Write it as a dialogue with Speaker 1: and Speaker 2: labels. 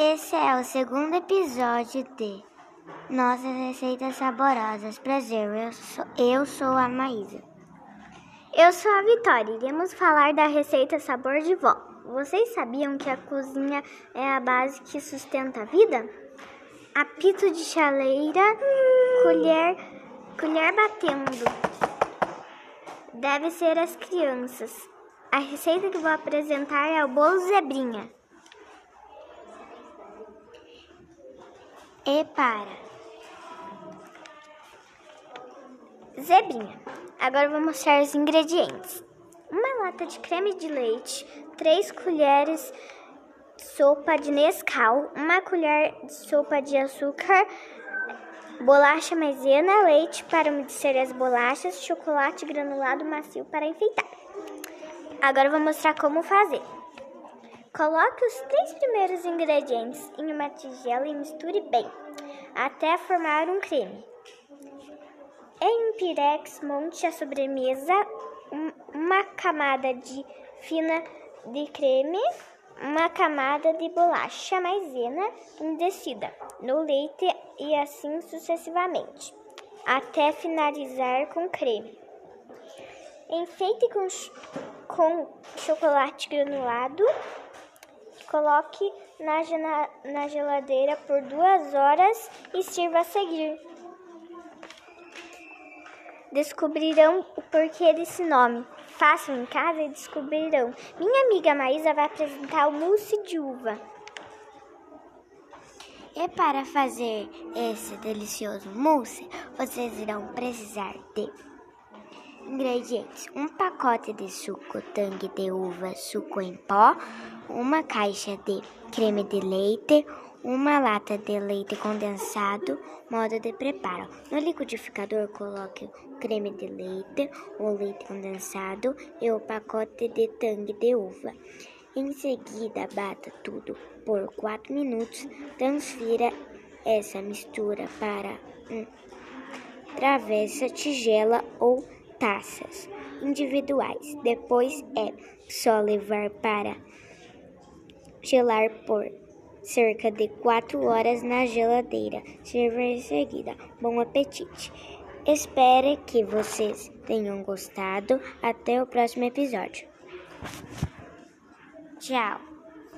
Speaker 1: Esse é o segundo episódio de Nossas Receitas Saborosas. Prazer, eu sou, eu sou a Maísa.
Speaker 2: Eu sou a Vitória. Iremos falar da receita Sabor de Vó. Vocês sabiam que a cozinha é a base que sustenta a vida? Apito de chaleira, colher, colher batendo. Deve ser as crianças. A receita que vou apresentar é o bolo zebrinha.
Speaker 1: E para.
Speaker 2: Zebrinha. Agora vou mostrar os ingredientes. Uma lata de creme de leite, 3 colheres de sopa de Nescau, uma colher de sopa de açúcar, bolacha maisena, leite para umedecer as bolachas, chocolate granulado macio para enfeitar. Agora vou mostrar como fazer. Coloque os três primeiros ingredientes em uma tigela e misture bem, até formar um creme. Em um pirex, monte a sobremesa, uma camada de fina de creme, uma camada de bolacha maisena umedecida no leite e assim sucessivamente, até finalizar com creme. Enfeite com, com chocolate granulado. Coloque na, na geladeira por duas horas e sirva a seguir. Descobrirão o porquê desse nome. Façam em casa e descobrirão. Minha amiga Maísa vai apresentar o mousse de uva.
Speaker 1: E para fazer esse delicioso mousse, vocês irão precisar de Ingredientes: um pacote de suco tangue de uva, suco em pó, uma caixa de creme de leite, uma lata de leite condensado. Modo de preparo: no liquidificador, coloque o creme de leite, o leite condensado e o pacote de tangue de uva. Em seguida, bata tudo por 4 minutos. Transfira essa mistura para um travessa, tigela ou taças individuais. Depois é só levar para gelar por cerca de 4 horas na geladeira. Sirva em seguida. Bom apetite! Espero que vocês tenham gostado. Até o próximo episódio. Tchau!